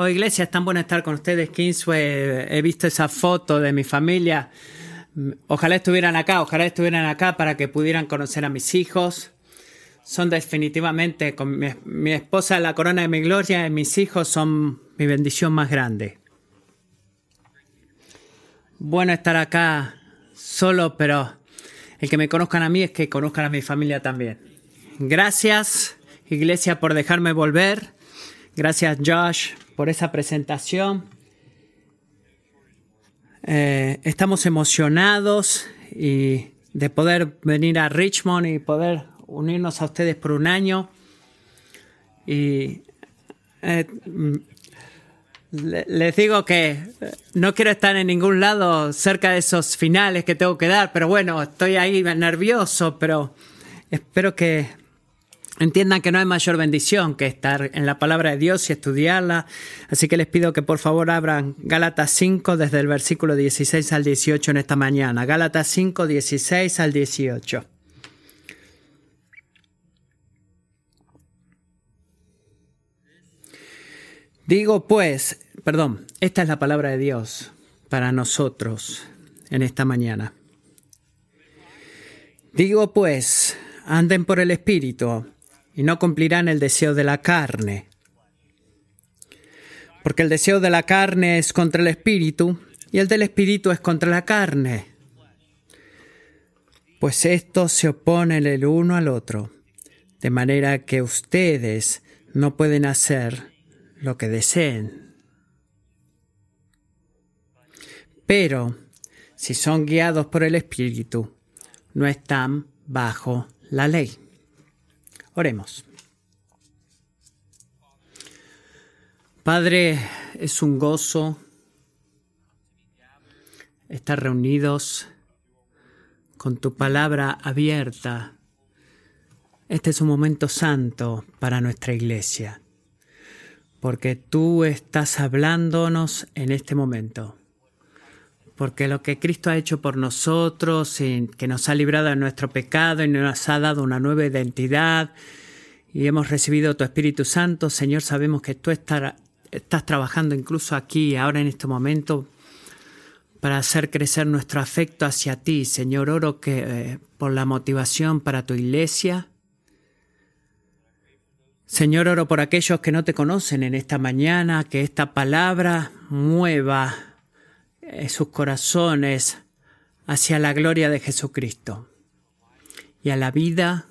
Oh, iglesia, es tan bueno estar con ustedes, Kingsway. He visto esa foto de mi familia. Ojalá estuvieran acá, ojalá estuvieran acá para que pudieran conocer a mis hijos. Son definitivamente, con mi, mi esposa la corona de mi gloria y mis hijos son mi bendición más grande. Bueno estar acá solo, pero el que me conozcan a mí es que conozcan a mi familia también. Gracias, iglesia, por dejarme volver. Gracias, Josh, por esa presentación. Eh, estamos emocionados y de poder venir a Richmond y poder unirnos a ustedes por un año. Y eh, les digo que no quiero estar en ningún lado cerca de esos finales que tengo que dar, pero bueno, estoy ahí nervioso, pero espero que entiendan que no hay mayor bendición que estar en la palabra de Dios y estudiarla. Así que les pido que por favor abran Gálatas 5 desde el versículo 16 al 18 en esta mañana. Gálatas 5, 16 al 18. Digo pues, perdón, esta es la palabra de Dios para nosotros en esta mañana. Digo pues, anden por el Espíritu y no cumplirán el deseo de la carne. Porque el deseo de la carne es contra el espíritu y el del espíritu es contra la carne. Pues estos se oponen el uno al otro, de manera que ustedes no pueden hacer lo que deseen. Pero si son guiados por el espíritu, no están bajo la ley. Oremos. Padre, es un gozo estar reunidos con tu palabra abierta. Este es un momento santo para nuestra iglesia, porque tú estás hablándonos en este momento, porque lo que Cristo ha hecho por nosotros, que nos ha librado de nuestro pecado y nos ha dado una nueva identidad, y hemos recibido tu Espíritu Santo, Señor, sabemos que tú estás, trabajando incluso aquí, ahora en este momento, para hacer crecer nuestro afecto hacia ti. Señor, oro que eh, por la motivación para tu iglesia. Señor, oro por aquellos que no te conocen en esta mañana, que esta palabra mueva sus corazones hacia la gloria de Jesucristo y a la vida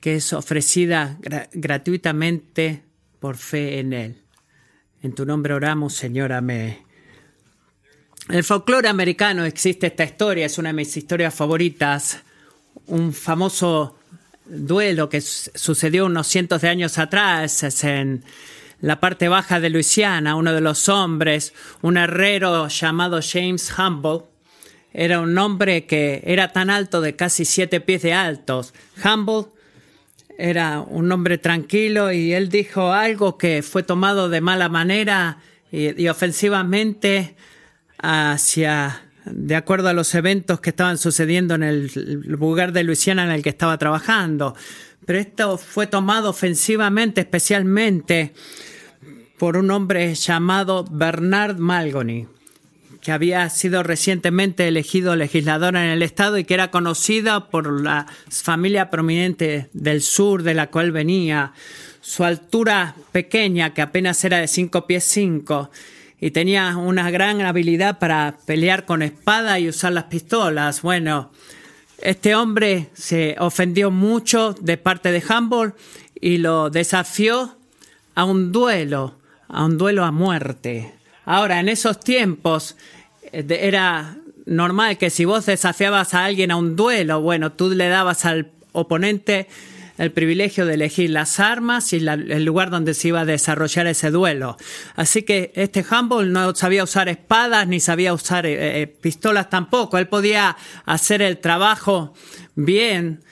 que es ofrecida gratuitamente por fe en Él. En tu nombre oramos, Señor, amén. En el folclore americano existe esta historia, es una de mis historias favoritas, un famoso duelo que sucedió unos cientos de años atrás es en la parte baja de Luisiana, uno de los hombres, un herrero llamado James Humble, era un hombre que era tan alto de casi siete pies de altos. Humble era un hombre tranquilo y él dijo algo que fue tomado de mala manera y, ofensivamente hacia de acuerdo a los eventos que estaban sucediendo en el lugar de Luisiana en el que estaba trabajando. Pero esto fue tomado ofensivamente, especialmente por un hombre llamado Bernard Malgony que había sido recientemente elegido legislador en el estado y que era conocida por la familia prominente del sur de la cual venía. Su altura pequeña, que apenas era de cinco pies cinco, y tenía una gran habilidad para pelear con espada y usar las pistolas. Bueno, este hombre se ofendió mucho de parte de Humboldt y lo desafió a un duelo, a un duelo a muerte. Ahora, en esos tiempos eh, era normal que si vos desafiabas a alguien a un duelo, bueno, tú le dabas al oponente el privilegio de elegir las armas y el lugar donde se iba a desarrollar ese duelo. Así que este Humboldt no sabía usar espadas ni sabía usar eh, eh, pistolas tampoco. Él podía hacer el trabajo bien,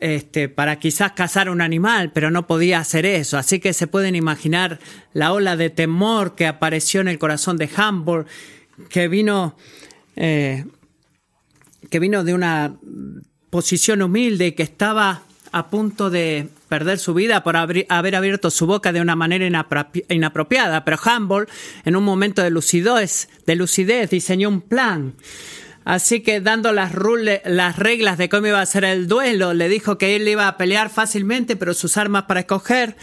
este, para quizás cazar un animal, pero no podía hacer eso. Así que se pueden imaginar la ola de temor que apareció en el corazón de Humboldt, que vino, eh, que vino de una posición humilde y que estaba a punto de perder su vida por haber abierto su boca de una manera inapropiada, pero Humboldt, en un momento de lucidez, de lucidez diseñó un plan. Así que dando las, las reglas de cómo iba a ser el duelo, le dijo que él iba a pelear fácilmente, pero sus armas para escoger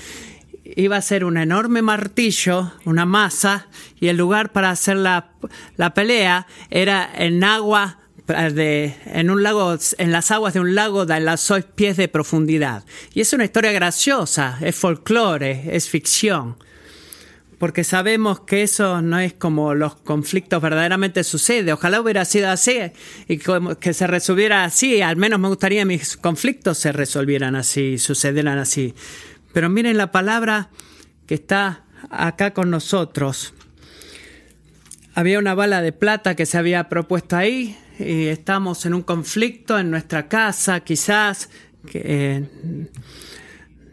iba a ser un enorme martillo, una masa, y el lugar para hacer la, la pelea era en agua de, en un lago, en las aguas de un lago de las seis pies de profundidad. Y es una historia graciosa, es folclore, es ficción. Porque sabemos que eso no es como los conflictos verdaderamente suceden. Ojalá hubiera sido así y que se resolviera así. Al menos me gustaría que mis conflictos se resolvieran así, sucedieran así. Pero miren la palabra que está acá con nosotros. Había una bala de plata que se había propuesto ahí y estamos en un conflicto en nuestra casa, quizás. Eh,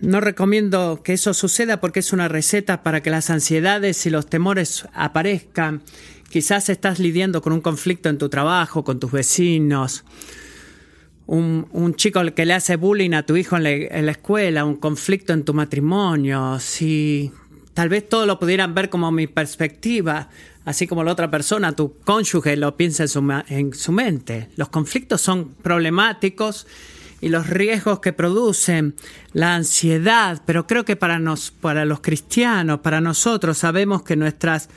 no recomiendo que eso suceda porque es una receta para que las ansiedades y los temores aparezcan. Quizás estás lidiando con un conflicto en tu trabajo, con tus vecinos, un, chico que le hace bullying a tu hijo en la, escuela, un conflicto en tu matrimonio, si tal vez todo lo pudieran ver como mi perspectiva, así como la otra persona, tu cónyuge, lo piensa en su, en su mente. Los conflictos son problemáticos y los riesgos que producen, la ansiedad, pero creo que para, nos, para los cristianos, para nosotros, sabemos que nuestras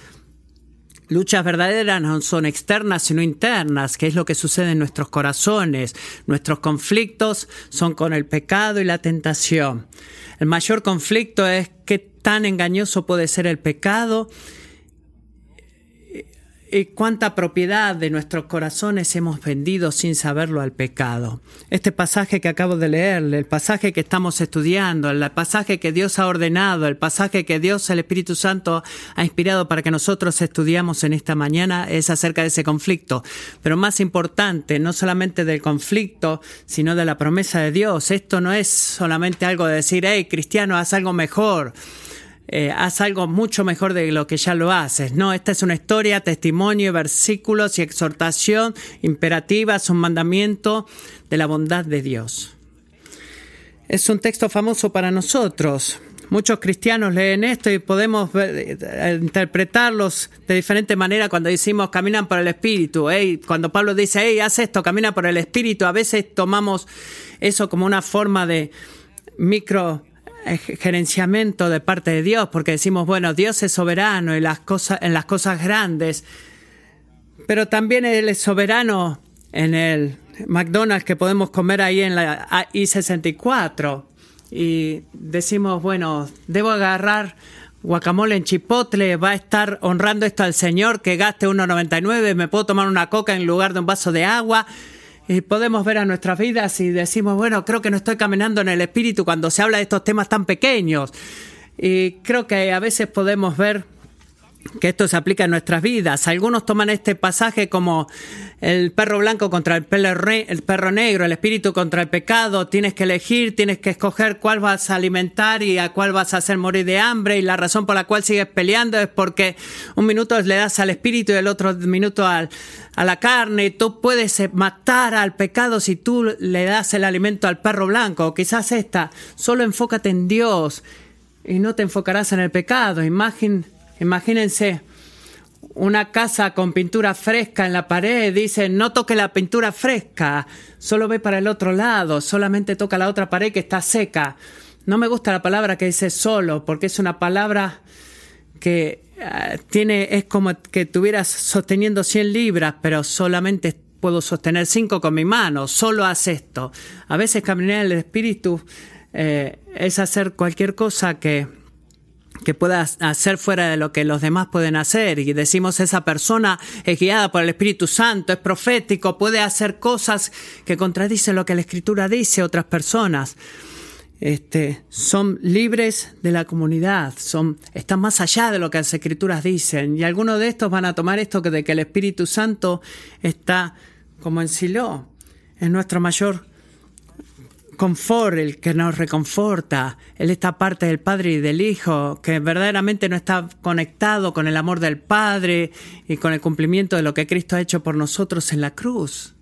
luchas verdaderas no son externas, sino internas, que es lo que sucede en nuestros corazones. Nuestros conflictos son con el pecado y la tentación. El mayor conflicto es qué tan engañoso puede ser el pecado y cuánta propiedad de nuestros corazones hemos vendido sin saberlo al pecado. Este pasaje que acabo de leer, el pasaje que estamos estudiando, el pasaje que Dios ha ordenado, el pasaje que Dios, el Espíritu Santo, ha inspirado para que nosotros estudiamos en esta mañana, es acerca de ese conflicto. Pero más importante, no solamente del conflicto, sino de la promesa de Dios. Esto no es solamente algo de decir, hey, cristiano, haz algo mejor eh, haz algo mucho mejor de lo que ya lo haces. No, esta es una historia, testimonio, versículos y exhortación imperativa, es un mandamiento de la bondad de Dios. Es un texto famoso para nosotros. Muchos cristianos leen esto y podemos eh, interpretarlos de diferente manera cuando decimos caminan por el Espíritu. cuando Pablo dice, hey, haz esto, camina por el Espíritu, a veces tomamos eso como una forma de micro gerenciamiento de parte de Dios, porque decimos, bueno, Dios es soberano en las cosas, en las cosas grandes, pero también Él es soberano en el McDonald's que podemos comer ahí en la I-64. Y decimos, bueno, debo agarrar guacamole en chipotle, va a estar honrando esto al Señor, que gaste 1,99, me puedo tomar una coca en lugar de un vaso de agua y podemos ver a nuestras vidas y decimos, bueno, creo que no estoy caminando en el espíritu cuando se habla de estos temas tan pequeños. Y creo que a veces podemos ver que esto se aplica en nuestras vidas. Algunos toman este pasaje como el perro blanco contra el perro, negro, el espíritu contra el pecado. Tienes que elegir, tienes que escoger cuál vas a alimentar y a cuál vas a hacer morir de hambre. Y la razón por la cual sigues peleando es porque un minuto le das al espíritu y el otro minuto al, a la carne. Tú puedes matar al pecado si tú le das el alimento al perro blanco. quizás esta, solo enfócate en Dios y no te enfocarás en el pecado. Imagínate Imagínense una casa con pintura fresca en la pared, dice, no toque la pintura fresca, solo ve para el otro lado, solamente toca la otra pared que está seca. No me gusta la palabra que dice solo, porque es una palabra que ah, tiene, es como que estuvieras sosteniendo 100 libras, pero solamente puedo sostener 5 con mi mano, solo haz esto. A veces caminar en el espíritu eh, es hacer cualquier cosa que que pueda hacer fuera de lo que los demás pueden hacer y decimos esa persona es guiada por el Espíritu Santo, es profético, puede hacer cosas que contradicen lo que la Escritura dice a otras personas. Este, son libres de la comunidad, son, están más allá de lo que las escrituras dicen. Y algunos de estos van a tomar esto de que el Espíritu Santo está como en Silo, es nuestro mayor confort, el que nos reconforta, Él está parte del Padre y del Hijo, que verdaderamente no está conectado con el amor del Padre y con el cumplimiento de lo que Cristo ha hecho por nosotros en la cruz.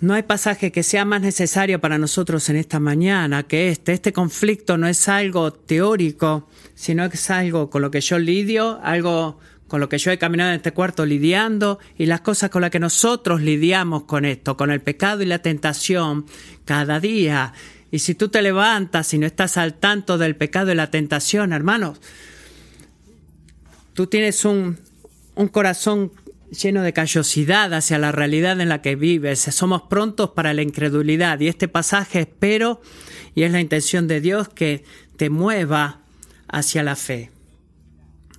No hay pasaje que sea más necesario para nosotros en esta mañana que este. Este conflicto no es algo teórico, sino que es algo con lo que yo lidio, algo con lo que yo he caminado en este cuarto lidiando y las cosas con las que nosotros lidiamos con esto, con el pecado y la tentación cada día. Y si tú te levantas y no estás al tanto del pecado y la tentación, hermanos, tú tienes un, un corazón lleno de callosidad hacia la realidad en la que vives. Somos prontos para la incredulidad y este pasaje espero y es la intención de Dios que te mueva hacia la fe.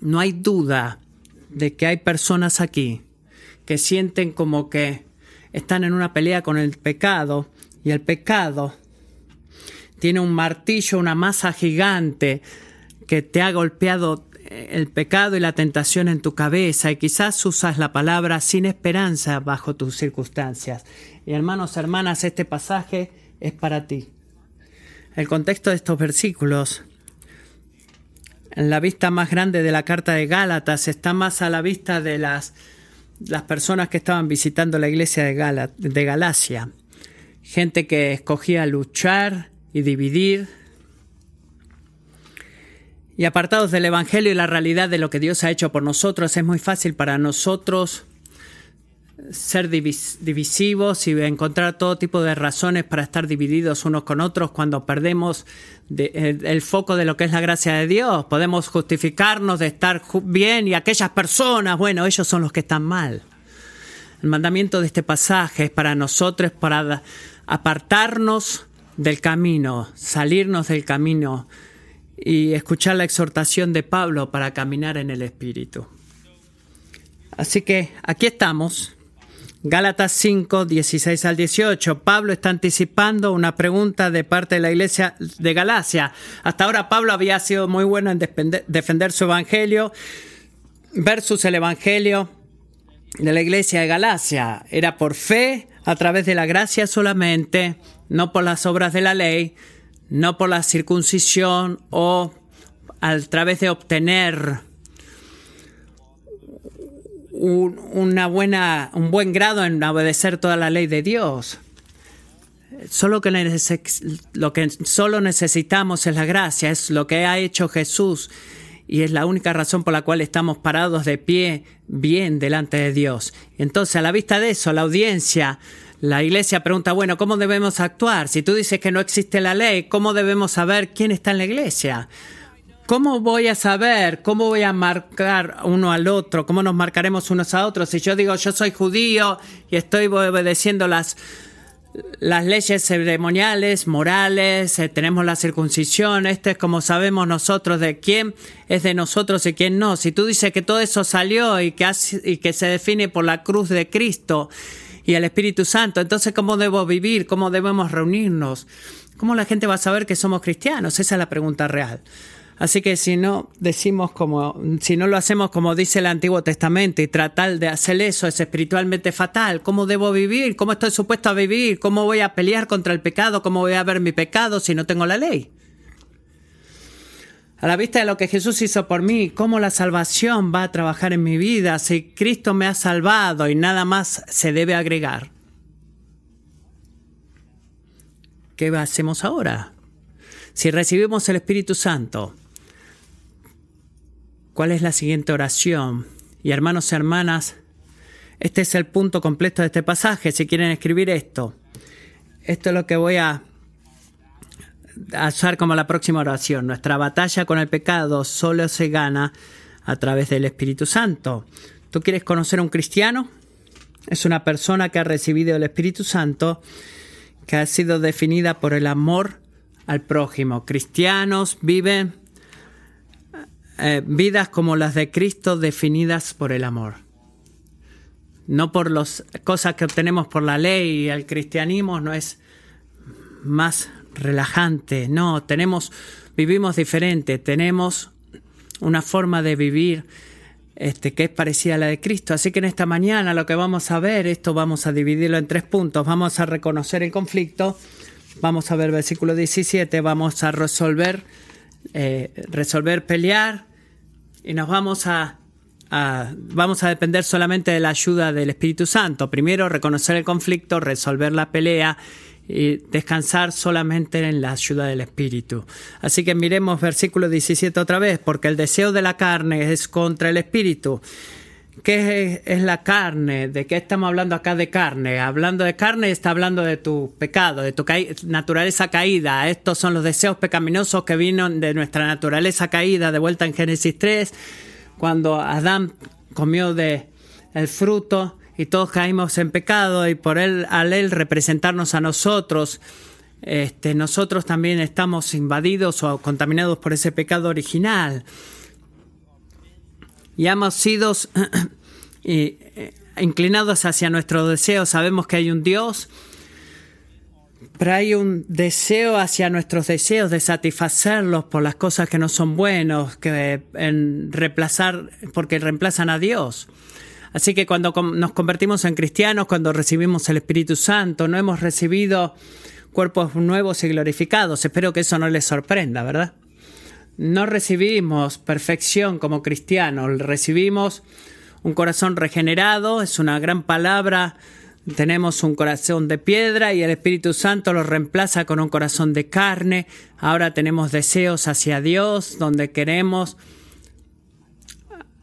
No hay duda de que hay personas aquí que sienten como que están en una pelea con el pecado y el pecado tiene un martillo, una masa gigante que te ha golpeado el pecado y la tentación en tu cabeza y quizás usas la palabra sin esperanza bajo tus circunstancias. Y hermanos, hermanas, este pasaje es para ti. El contexto de estos versículos, la vista más grande de la carta de Gálatas, está más a la vista de las, las personas que estaban visitando la iglesia de, de Galacia. Gente que escogía luchar y dividir, y apartados del Evangelio y la realidad de lo que Dios ha hecho por nosotros, es muy fácil para nosotros ser divisivos y encontrar todo tipo de razones para estar divididos unos con otros cuando perdemos el, foco de lo que es la gracia de Dios. Podemos justificarnos de estar bien y aquellas personas, bueno, ellos son los que están mal. El mandamiento de este pasaje es para nosotros, para apartarnos del camino, salirnos del camino y escuchar la exhortación de Pablo para caminar en el Espíritu. Así que aquí estamos. Gálatas 5, 16 al 18. Pablo está anticipando una pregunta de parte de la iglesia de Galacia. Hasta ahora Pablo había sido muy bueno en defender su evangelio versus el evangelio de la iglesia de Galacia. Era por fe, a través de la gracia solamente, no por las obras de la ley, no por la circuncisión o a través de obtener un, una buena, un buen grado en obedecer toda la ley de Dios. Solo que lo que solo necesitamos es la gracia, es lo que ha hecho Jesús y es la única razón por la cual estamos parados de pie bien delante de Dios. Entonces, a la vista de eso, la audiencia la iglesia pregunta, bueno, ¿cómo debemos actuar? Si tú dices que no existe la ley, ¿cómo debemos saber quién está en la iglesia? ¿Cómo voy a saber? ¿Cómo voy a marcar uno al otro? ¿Cómo nos marcaremos unos a otros? Si yo digo, yo soy judío y estoy obedeciendo las, las leyes ceremoniales, morales, eh, tenemos la circuncisión, este es como sabemos nosotros de quién es de nosotros y quién no. Si tú dices que todo eso salió y que, y que se define por la cruz de Cristo, y al Espíritu Santo. Entonces, ¿cómo debo vivir? ¿Cómo debemos reunirnos? ¿Cómo la gente va a saber que somos cristianos? Esa es la pregunta real. Así que si no decimos como, si no lo hacemos como dice el Antiguo Testamento y tratar de hacer eso es espiritualmente fatal. ¿Cómo debo vivir? ¿Cómo estoy supuesto a vivir? ¿Cómo voy a pelear contra el pecado? ¿Cómo voy a ver mi pecado si no tengo la ley? a la vista de lo que Jesús hizo por mí, cómo la salvación va a trabajar en mi vida, si Cristo me ha salvado y nada más se debe agregar. ¿Qué hacemos ahora? Si recibimos el Espíritu Santo, ¿cuál es la siguiente oración? Y hermanos y hermanas, este es el punto completo de este pasaje, si quieren escribir esto. Esto es lo que voy a usar como la próxima oración. Nuestra batalla con el pecado solo se gana a través del Espíritu Santo. ¿Tú quieres conocer a un cristiano? Es una persona que ha recibido el Espíritu Santo, que ha sido definida por el amor al prójimo. Cristianos viven eh, vidas como las de Cristo definidas por el amor. No por las cosas que obtenemos por la ley. El cristianismo no es más relajante. No, tenemos, vivimos diferente, tenemos una forma de vivir este, que es parecida a la de Cristo. Así que en esta mañana lo que vamos a ver, esto vamos a dividirlo en tres puntos. Vamos a reconocer el conflicto, vamos a ver versículo 17, vamos a resolver, eh, resolver pelear y nos vamos a vamos a depender solamente de la ayuda del Espíritu Santo. Primero, reconocer el conflicto, resolver la pelea y descansar solamente en la ayuda del Espíritu. Así que miremos versículo 17 otra vez, porque el deseo de la carne es contra el Espíritu. ¿Qué es, la carne? ¿De qué estamos hablando acá de carne? Hablando de carne está hablando de tu pecado, de tu naturaleza caída. Estos son los deseos pecaminosos que vino de nuestra naturaleza caída, de vuelta en Génesis 3, cuando Adán comió de el fruto y todos caímos en pecado y por él al él representarnos a nosotros este, nosotros también estamos invadidos o contaminados por ese pecado original y hemos sido eh, inclinados hacia nuestro deseo. Sabemos que hay un Dios, pero hay un deseo hacia nuestros deseos de satisfacerlos por las cosas que no son buenos, que en reemplazar, porque reemplazan a Dios. Así que cuando nos convertimos en cristianos, cuando recibimos el Espíritu Santo, no hemos recibido cuerpos nuevos y glorificados. Espero que eso no les sorprenda, ¿verdad? No recibimos perfección como cristianos, recibimos un corazón regenerado, es una gran palabra, tenemos un corazón de piedra y el Espíritu Santo lo reemplaza con un corazón de carne, ahora tenemos deseos hacia Dios, donde queremos...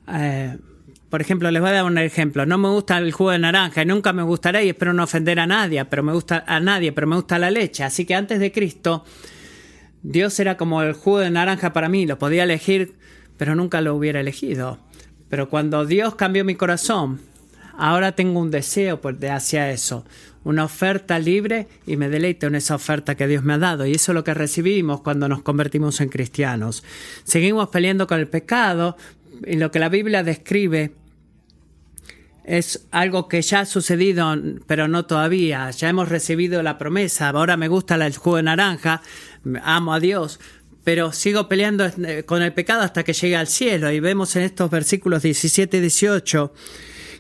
Eh, por ejemplo, les voy a dar un ejemplo. No me gusta el jugo de naranja y nunca me gustará y espero no ofender a nadie, pero me gusta a nadie, pero me gusta la leche. Así que antes de Cristo, Dios era como el jugo de naranja para mí, lo podía elegir, pero nunca lo hubiera elegido. Pero cuando Dios cambió mi corazón, ahora tengo un deseo de hacia eso, una oferta libre y me deleito en esa oferta que Dios me ha dado. Y eso es lo que recibimos cuando nos convertimos en cristianos. Seguimos peleando con el pecado y lo que la Biblia describe es algo que ya ha sucedido, pero no todavía. Ya hemos recibido la promesa. Ahora me gusta el jugo de naranja, amo a Dios, pero sigo peleando eh, con el pecado hasta que llegue al cielo. Y vemos en estos versículos 17 y 18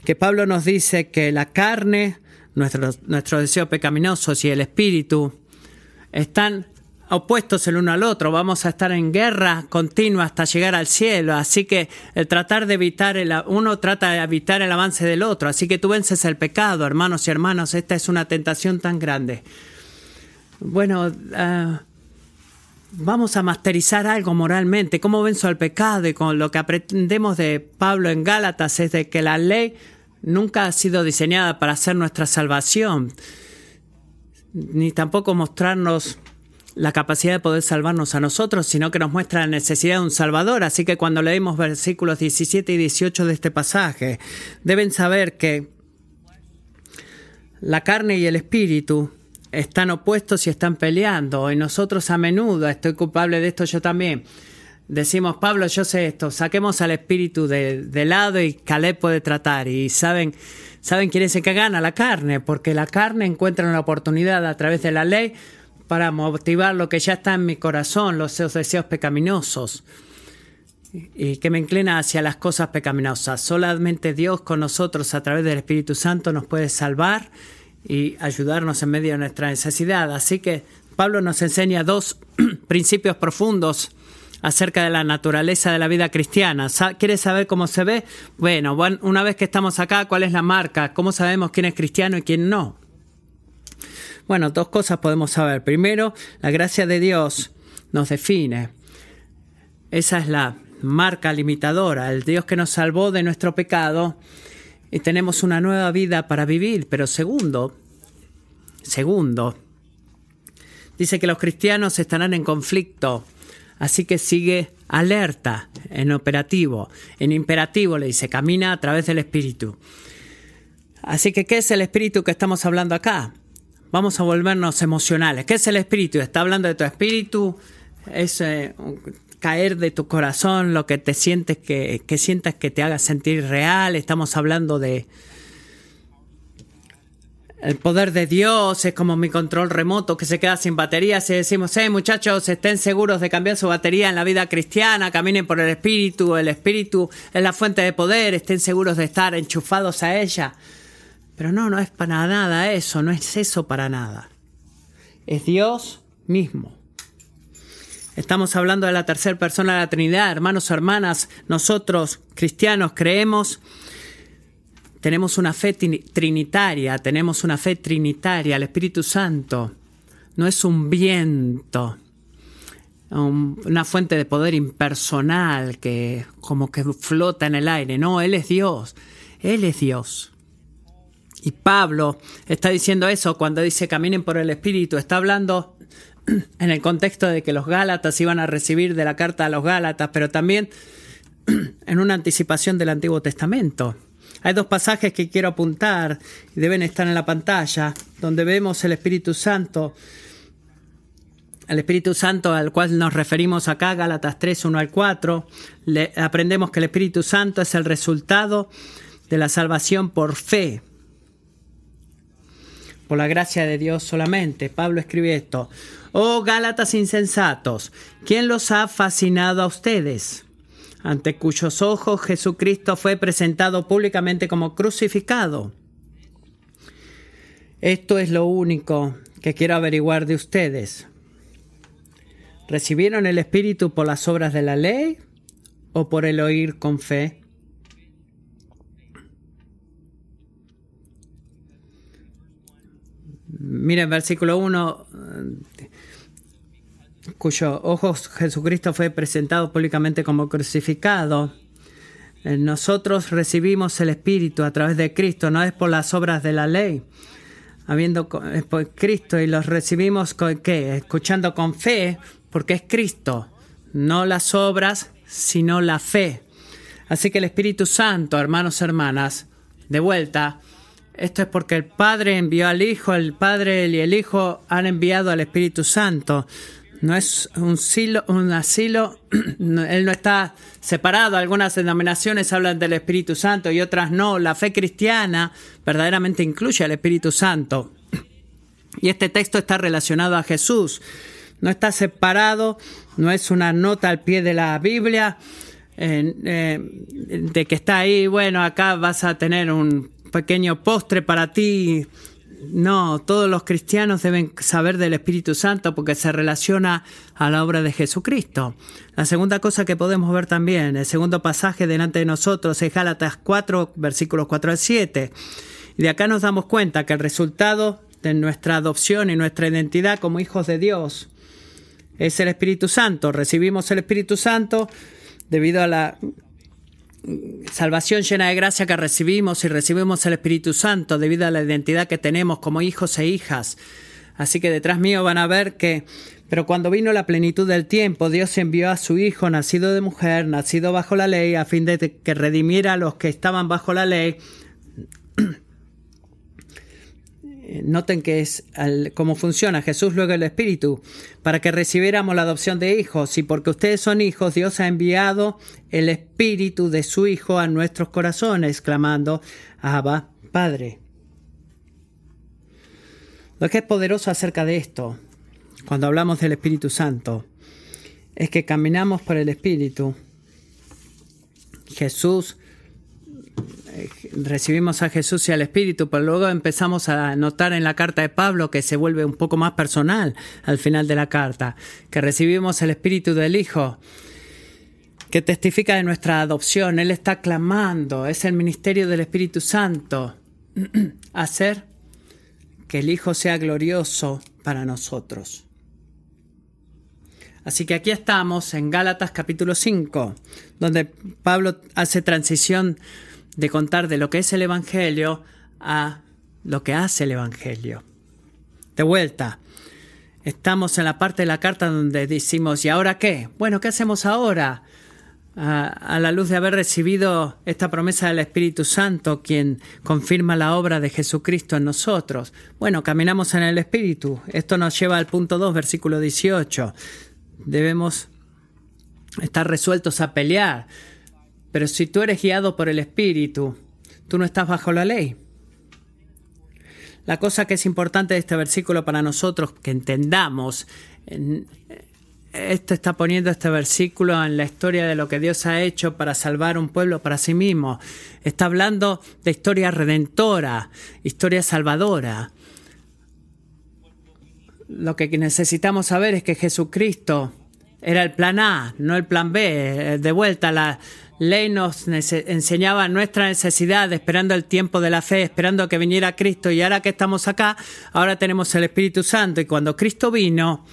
que Pablo nos dice que la carne, nuestros, nuestros deseos pecaminosos y el espíritu están opuestos el uno al otro, vamos a estar en guerra continua hasta llegar al cielo, así que el tratar de evitar el, uno trata de evitar el avance del otro, así que tú vences el pecado, hermanos y hermanos, esta es una tentación tan grande. Bueno, ah, vamos a masterizar algo moralmente, cómo venzo al pecado y con lo que aprendemos de Pablo en Gálatas es de que la ley nunca ha sido diseñada para hacer nuestra salvación, ni tampoco mostrarnos la capacidad de poder salvarnos a nosotros, sino que nos muestra la necesidad de un Salvador. Así que cuando leemos versículos 17 y 18 de este pasaje, deben saber que la carne y el espíritu están opuestos y están peleando. Y nosotros a menudo, estoy culpable de esto yo también, decimos, Pablo, yo sé esto, saquemos al espíritu de, lado y Caleb puede tratar. Y saben, saben quién es el que gana, la carne, porque la carne encuentra una oportunidad a través de la ley para motivar lo que ya está en mi corazón, los deseos pecaminosos, y que me inclina hacia las cosas pecaminosas. Solamente Dios con nosotros a través del Espíritu Santo nos puede salvar y ayudarnos en medio de nuestra necesidad. Así que Pablo nos enseña dos principios profundos acerca de la naturaleza de la vida cristiana. ¿Quieres saber cómo se ve? Bueno, una vez que estamos acá, ¿cuál es la marca? ¿Cómo sabemos quién es cristiano y quién no? Bueno, dos cosas podemos saber. Primero, la gracia de Dios nos define. Esa es la marca limitadora, el Dios que nos salvó de nuestro pecado y tenemos una nueva vida para vivir. Pero segundo, segundo, dice que los cristianos estarán en conflicto, así que sigue alerta en operativo, en imperativo le dice, camina a través del Espíritu. Así que, ¿qué es el Espíritu que estamos hablando acá? Vamos a volvernos emocionales. ¿Qué es el espíritu? Está hablando de tu espíritu, es eh, caer de tu corazón, lo que te sientes que, que sientas que te haga sentir real. Estamos hablando de el poder de Dios, es como mi control remoto que se queda sin batería. Si decimos, hey muchachos, estén seguros de cambiar su batería en la vida cristiana, caminen por el Espíritu, el Espíritu es la fuente de poder, estén seguros de estar enchufados a ella. Pero no, no es para nada eso, no es eso para nada. Es Dios mismo. Estamos hablando de la tercera persona de la Trinidad. Hermanos, hermanas, nosotros cristianos creemos, tenemos una fe trinitaria, tenemos una fe trinitaria. El Espíritu Santo no es un viento, una fuente de poder impersonal que como que flota en el aire. No, Él es Dios. Él es Dios. Y Pablo está diciendo eso cuando dice caminen por el Espíritu. Está hablando en el contexto de que los Gálatas iban a recibir de la carta a los Gálatas, pero también en una anticipación del Antiguo Testamento. Hay dos pasajes que quiero apuntar y deben estar en la pantalla, donde vemos el Espíritu Santo, el Espíritu Santo al cual nos referimos acá, Gálatas 3, 1 al 4. Le, aprendemos que el Espíritu Santo es el resultado de la salvación por fe, por la gracia de Dios solamente. Pablo escribe esto. Oh Gálatas insensatos, ¿quién los ha fascinado a ustedes? Ante cuyos ojos Jesucristo fue presentado públicamente como crucificado. Esto es lo único que quiero averiguar de ustedes. ¿Recibieron el Espíritu por las obras de la ley o por el oír con fe? Miren, versículo 1, cuyo ojos Jesucristo fue presentado públicamente como crucificado. Eh, nosotros recibimos el Espíritu a través de Cristo, no es por las obras de la ley, habiendo es por Cristo y los recibimos con qué? Escuchando con fe, porque es Cristo, no las obras, sino la fe. Así que el Espíritu Santo, hermanos, hermanas, de vuelta, esto es porque el Padre envió al Hijo, el Padre y el Hijo han enviado al Espíritu Santo. No es un, silo, un asilo, él no está separado. Algunas denominaciones hablan del Espíritu Santo y otras no. La fe cristiana verdaderamente incluye al Espíritu Santo. Y este texto está relacionado a Jesús. No está separado, no es una nota al pie de la Biblia, eh, de que está ahí, bueno, acá vas a tener un pequeño postre para ti. No, todos los cristianos deben saber del Espíritu Santo porque se relaciona a la obra de Jesucristo. La segunda cosa que podemos ver también, el segundo pasaje delante de nosotros es Gálatas 4, versículos 4 al 7. Y de acá nos damos cuenta que el resultado de nuestra adopción y nuestra identidad como hijos de Dios es el Espíritu Santo. Recibimos el Espíritu Santo debido a la salvación llena de gracia que recibimos y recibimos el Espíritu Santo debido a la identidad que tenemos como hijos e hijas. Así que detrás mío van a ver que, pero cuando vino la plenitud del tiempo, Dios envió a su Hijo, nacido de mujer, nacido bajo la ley, a fin de que redimiera a los que estaban bajo la ley noten que es cómo funciona Jesús luego el Espíritu, para que recibiéramos la adopción de hijos. Y porque ustedes son hijos, Dios ha enviado el Espíritu de su Hijo a nuestros corazones, clamando, Abba, Padre. Lo que es poderoso acerca de esto, cuando hablamos del Espíritu Santo, es que caminamos por el Espíritu. Jesús recibimos a Jesús y al Espíritu, pero luego empezamos a notar en la carta de Pablo que se vuelve un poco más personal al final de la carta, que recibimos el Espíritu del Hijo, que testifica de nuestra adopción. Él está clamando, es el ministerio del Espíritu Santo, hacer que el Hijo sea glorioso para nosotros. Así que aquí estamos en Gálatas capítulo 5, donde Pablo hace transición de contar de lo que es el Evangelio a lo que hace el Evangelio. De vuelta, estamos en la parte de la carta donde decimos, ¿y ahora qué? Bueno, ¿qué hacemos ahora? A, la luz de haber recibido esta promesa del Espíritu Santo, quien confirma la obra de Jesucristo en nosotros. Bueno, caminamos en el Espíritu. Esto nos lleva al punto 2, versículo 18. Debemos estar resueltos a pelear pero si tú eres guiado por el Espíritu, tú no estás bajo la ley. La cosa que es importante de este versículo para nosotros que entendamos, esto está poniendo este versículo en la historia de lo que Dios ha hecho para salvar un pueblo para sí mismo. Está hablando de historia redentora, historia salvadora. Lo que necesitamos saber es que Jesucristo era el plan A, no el plan B. De vuelta, la ley nos enseñaba nuestra necesidad, esperando el tiempo de la fe, esperando que viniera Cristo. Y ahora que estamos acá, ahora tenemos el Espíritu Santo. Y cuando Cristo vino,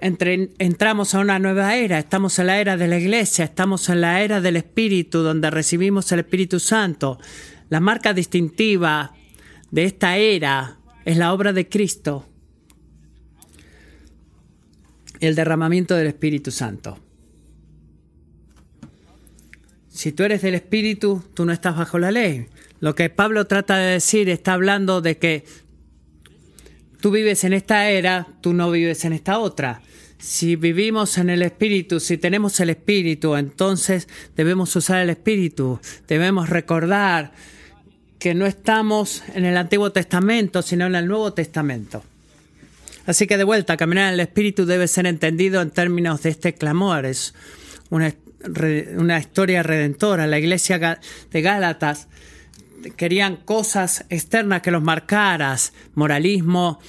entramos a una nueva era. Estamos en la era de la iglesia, estamos en la era del Espíritu, donde recibimos el Espíritu Santo. La marca distintiva de esta era es la obra de Cristo el derramamiento del Espíritu Santo. Si tú eres del Espíritu, tú no estás bajo la ley. Lo que Pablo trata de decir está hablando de que tú vives en esta era, tú no vives en esta otra. Si vivimos en el Espíritu, si tenemos el Espíritu, entonces debemos usar el Espíritu. Debemos recordar que no estamos en el Antiguo Testamento, sino en el Nuevo Testamento. Así que de vuelta, caminar en el Espíritu debe ser entendido en términos de este clamor. Es una, una historia redentora. La iglesia de Gálatas querían cosas externas que los marcaras, moralismo,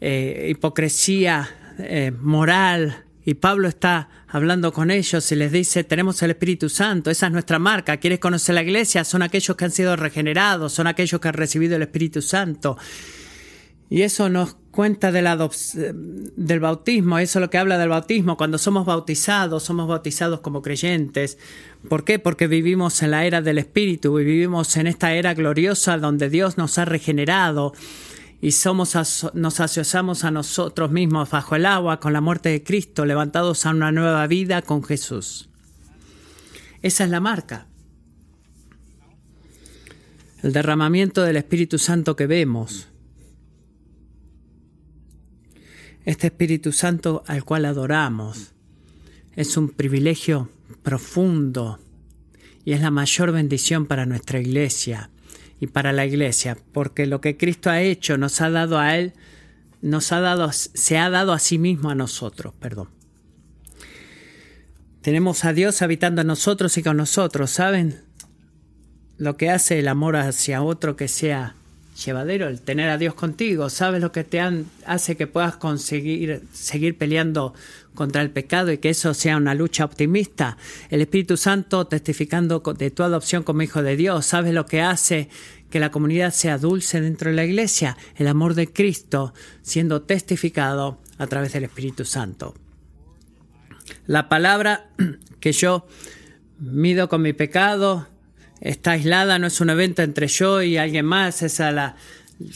eh, hipocresía eh, moral. Y Pablo está hablando con ellos y les dice, tenemos el Espíritu Santo, esa es nuestra marca. ¿Quieres conocer la iglesia? Son aquellos que han sido regenerados, son aquellos que han recibido el Espíritu Santo. Y eso nos cuenta del bautismo, eso es lo que habla del bautismo. Cuando somos bautizados, somos bautizados como creyentes. ¿Por qué? Porque vivimos en la era del Espíritu, vivimos en esta era gloriosa donde Dios nos ha regenerado y somos, nos asociamos a nosotros mismos bajo el agua con la muerte de Cristo, levantados a una nueva vida con Jesús. Esa es la marca. El derramamiento del Espíritu Santo que vemos Este Espíritu Santo al cual adoramos es un privilegio profundo y es la mayor bendición para nuestra iglesia y para la iglesia, porque lo que Cristo ha hecho nos ha dado a Él, nos ha dado, se ha dado a sí mismo a nosotros, perdón. Tenemos a Dios habitando en nosotros y con nosotros, ¿saben? Lo que hace el amor hacia otro que sea llevadero el tener a Dios contigo. ¿Sabes lo que te hace que puedas conseguir seguir peleando contra el pecado y que eso sea una lucha optimista? El Espíritu Santo testificando de tu adopción como hijo de Dios. ¿Sabes lo que hace que la comunidad sea dulce dentro de la iglesia? El amor de Cristo siendo testificado a través del Espíritu Santo. La palabra que yo mido con mi pecado está aislada, no es un evento entre yo y alguien más, es la,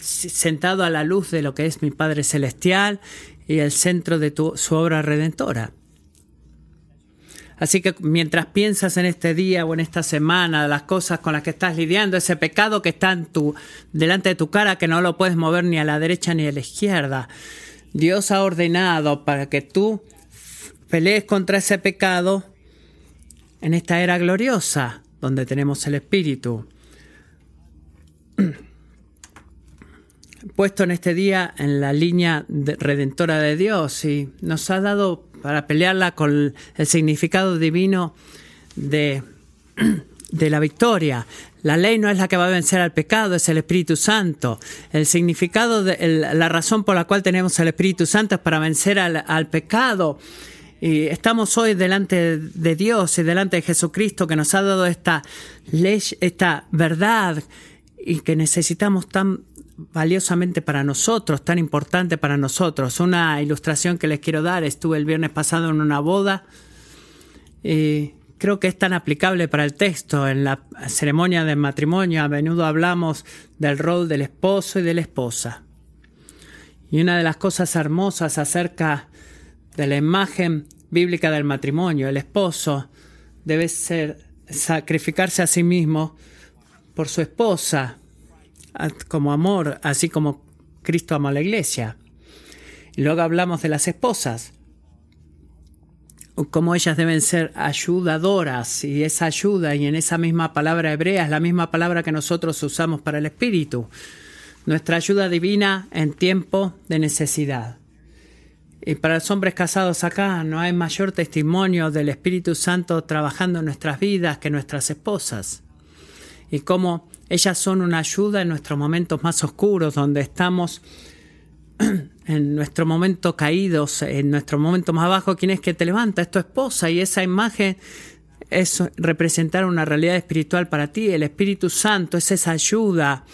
sentado a la luz de lo que es mi Padre Celestial y el centro de tu, su obra redentora. Así que mientras piensas en este día o en esta semana, las cosas con las que estás lidiando, ese pecado que está en tu, delante de tu cara, que no lo puedes mover ni a la derecha ni a la izquierda, Dios ha ordenado para que tú pelees contra ese pecado en esta era gloriosa donde tenemos el Espíritu. Puesto en este día en la línea redentora de Dios y nos ha dado para pelearla con el significado divino de, de la victoria. La ley no es la que va a vencer al pecado, es el Espíritu Santo. El significado, de, la razón por la cual tenemos el Espíritu Santo es para vencer al, al pecado y estamos hoy delante de Dios y delante de Jesucristo que nos ha dado esta ley, esta verdad y que necesitamos tan valiosamente para nosotros, tan importante para nosotros. Una ilustración que les quiero dar, estuve el viernes pasado en una boda y creo que es tan aplicable para el texto. En la ceremonia de matrimonio a menudo hablamos del rol del esposo y de la esposa. Y una de las cosas hermosas acerca de la imagen bíblica del matrimonio. El esposo debe ser sacrificarse a sí mismo por su esposa como amor, así como Cristo amó a la iglesia. Luego hablamos de las esposas, como ellas deben ser ayudadoras, y esa ayuda, y en esa misma palabra hebrea, es la misma palabra que nosotros usamos para el Espíritu, nuestra ayuda divina en tiempo de necesidad. Y para los hombres casados acá no hay mayor testimonio del Espíritu Santo trabajando en nuestras vidas que nuestras esposas. Y cómo ellas son una ayuda en nuestros momentos más oscuros, donde estamos en nuestro momento caídos, en nuestro momento más bajo, ¿quién es que te levanta? Es tu esposa y esa imagen es representar una realidad espiritual para ti. El Espíritu Santo es esa ayuda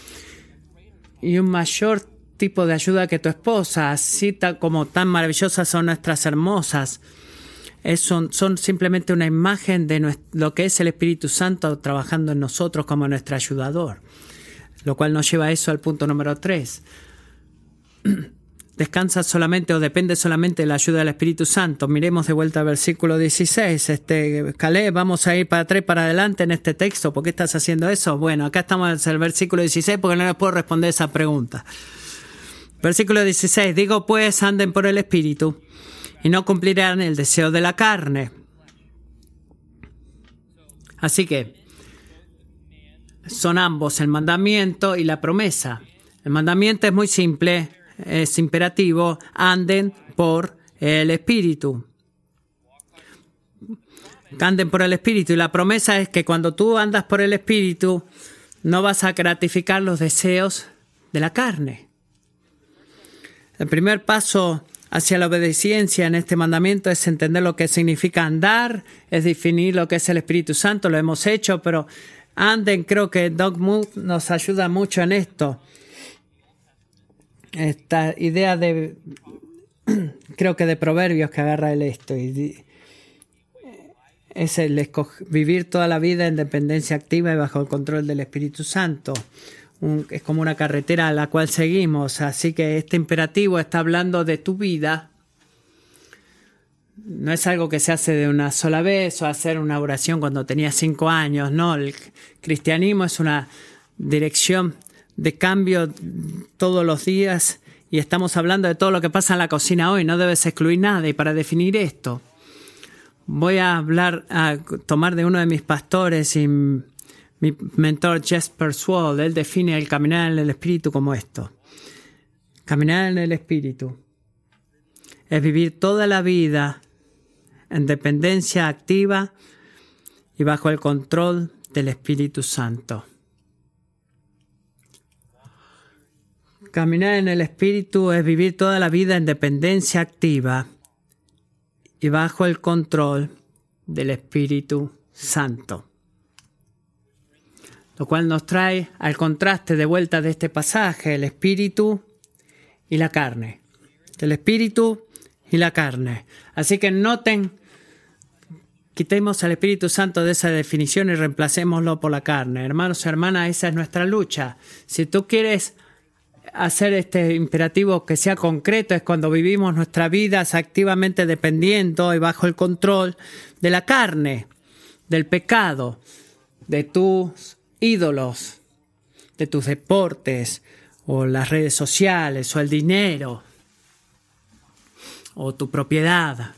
y un mayor tipo de ayuda que tu esposa, así como tan maravillosas son nuestras hermosas. son, son, simplemente una imagen de lo que es el Espíritu Santo trabajando en nosotros como nuestro ayudador. Lo cual nos lleva a eso al punto número 3. descansa solamente o depende solamente de la ayuda del Espíritu Santo. Miremos de vuelta al versículo 16. Este, Caleb, vamos a ir para atrás para adelante en este texto. ¿Por qué estás haciendo eso? Bueno, acá estamos en el versículo 16 porque no les puedo responder esa pregunta. Versículo 16. Digo pues, anden por el Espíritu y no cumplirán el deseo de la carne. Así que son ambos el mandamiento y la promesa. El mandamiento es muy simple, es imperativo, anden por el Espíritu. Anden por el Espíritu. Y la promesa es que cuando tú andas por el Espíritu, no vas a gratificar los deseos de la carne. El primer paso hacia la obediencia en este mandamiento es entender lo que significa andar, es definir lo que es el Espíritu Santo, lo hemos hecho, pero anden, creo que Doug Mood nos ayuda mucho en esto esta idea de, creo que de proverbios que agarra él esto, y es el vivir toda la vida en dependencia activa y bajo el control del Espíritu Santo. Es como una carretera a la cual seguimos, así que este imperativo está hablando de tu vida. No es algo que se hace de una sola vez o hacer una oración cuando tenía cinco años, no, el cristianismo es una dirección de cambio todos los días y estamos hablando de todo lo que pasa en la cocina hoy, no debes excluir nada. Y para definir esto, voy a hablar, a tomar de uno de mis pastores y mi mentor Jesper Swald. Él define el caminar en el espíritu como esto. Caminar en el espíritu es vivir toda la vida en dependencia activa y bajo el control del Espíritu Santo. Caminar en el Espíritu es vivir toda la vida en dependencia activa y bajo el control del Espíritu Santo. Lo cual nos trae al contraste de vuelta de este pasaje, el Espíritu y la carne. El Espíritu y la carne. Así que noten, quitemos al Espíritu Santo de esa definición y reemplacémoslo por la carne. Hermanos y hermanas, esa es nuestra lucha. Si tú quieres hacer este imperativo que sea concreto es cuando vivimos nuestra vida activamente dependiendo y bajo el control de la carne, del pecado, de tus ídolos, de tus deportes o las redes sociales o el dinero o tu propiedad